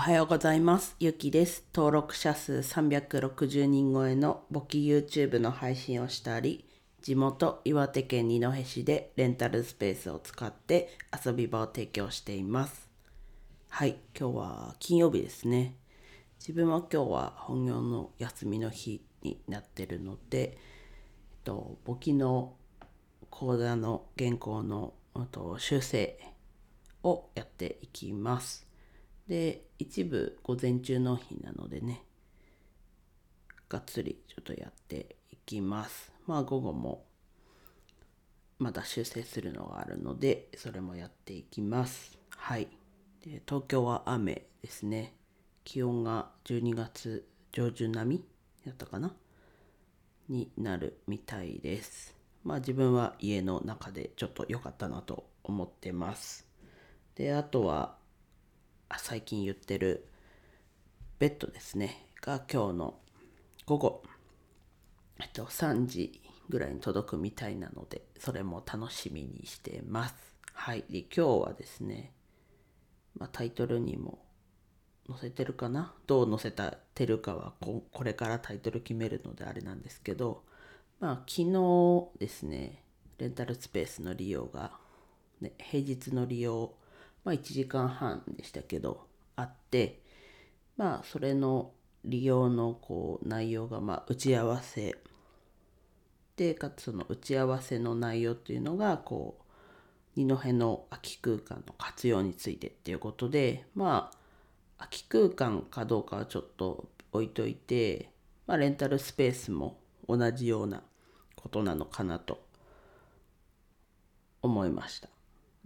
はようございます。ゆきです。登録者数360人超えの簿記 YouTube の配信をしたり、地元岩手県二戸市でレンタルスペースを使って遊び場を提供しています。はい、今日は金曜日ですね。自分は今日は本業の休みの日になってるので、えっと、簿記の講座の原稿のと修正をやっていきます。で、一部午前中納品なのでね、がっつりちょっとやっていきます。まあ午後もまだ修正するのがあるので、それもやっていきます。はい。で東京は雨ですね。気温が12月上旬並みやったかな？になるみたいです。まあ自分は家の中でちょっと良かったなと思ってます。で、あとは最近言ってるベッドですね。が今日の午後、えっと、3時ぐらいに届くみたいなので、それも楽しみにしてます。はい。で、今日はですね、まあ、タイトルにも載せてるかな？どう載せたてるかはここれからタイトル決めるのであれなんですけど、まあ昨日ですね、レンタルスペースの利用が、ね、平日の利用、まあ1時間半でしたけど、あって、まあそれの利用のこう内容がまあ打ち合わせで、かつその打ち合わせの内容っていうのが、こう、二戸の空き空間の活用についてっていうことで、まあ、空き空間かどうかはちょっと置いといて、まあ、レンタルスペースも同じようなことなのかなと思いました。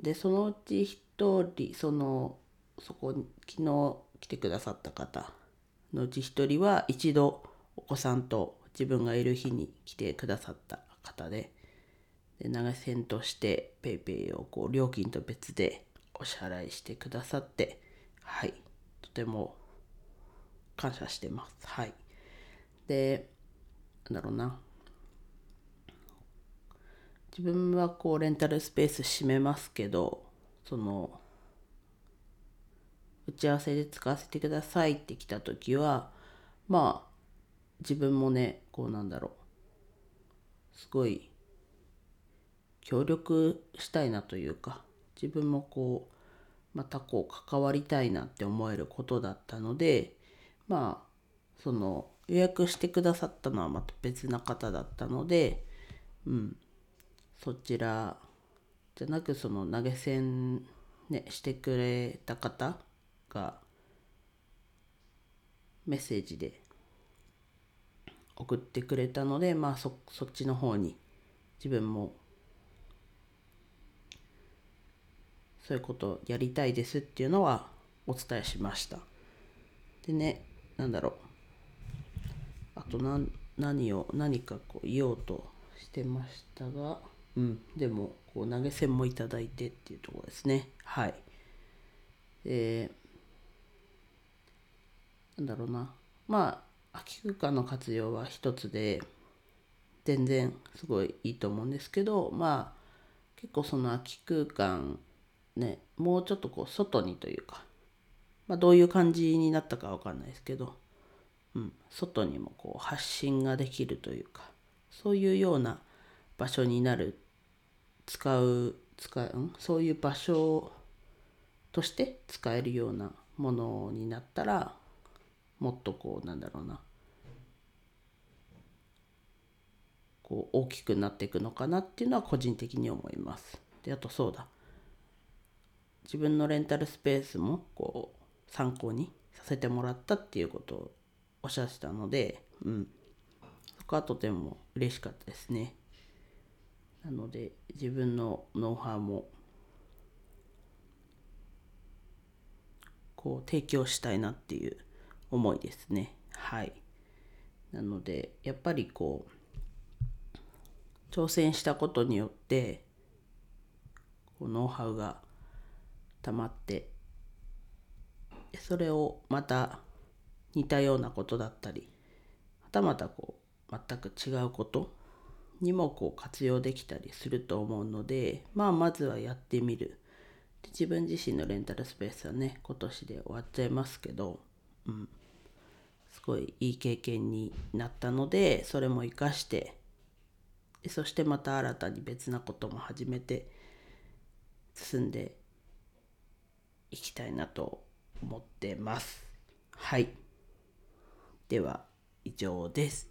で、そのうち一人、その、そこ昨日来てくださった方のうち一人は一度お子さんと自分がいる日に来てくださった方で、で投げ銭として PayPay をこう料金と別でお支払いしてくださってはい。とても感謝してます。はい。でなんだろうな。自分はこうレンタルスペース閉めますけどその打ち合わせで使わせてくださいって来た時はまあ自分もねこうなんだろう。すごい協力したいなというか自分もこうまたこう関わりたいなって思えることだったのでまあその予約してくださったのはまた別な方だったのでうんそちらじゃなくその投げ銭ねしてくれた方がメッセージで送ってくれたのでまあそそっちの方に自分もそういうことやりたいですっていうのはお伝えしました。でね、なんだろう。あと何何を、何かこう言おうとしてましたが、うん、でも、こう投げ銭もいただいてっていうところですね。はい。で、なんだろうな。まあ、空き空間の活用は一つで、全然すごいいいと思うんですけど、まあ、結構その空き空間ね、もうちょっとこう外にというか、まあ、どういう感じになったかわかんないですけど、うん、外にもこう発信ができるというかそういうような場所になる使う使う、ん、そういう場所として使えるようなものになったらもっとこうなんだろうなこう大きくなっていくのかなっていうのは個人的に思います。であとそうだ自分のレンタルスペースもこう参考にさせてもらったっていうことをおっしゃってたので、うん、そこはとても嬉しかったですね。なので自分のノウハウもこう提供したいなっていう思いですね。はい。なのでやっぱりこう挑戦したことによってこうノウハウが溜まってそれをまた似たようなことだったりはたまたこう全く違うことにもこう活用できたりすると思うのでまあまずはやってみる。で自分自身のレンタルスペースはね今年で終わっちゃいますけど、うん、すごいいい経験になったのでそれも活かしてでそしてまた新たに別なことも始めて進んでいきたいなと思ってます。はい。では以上です。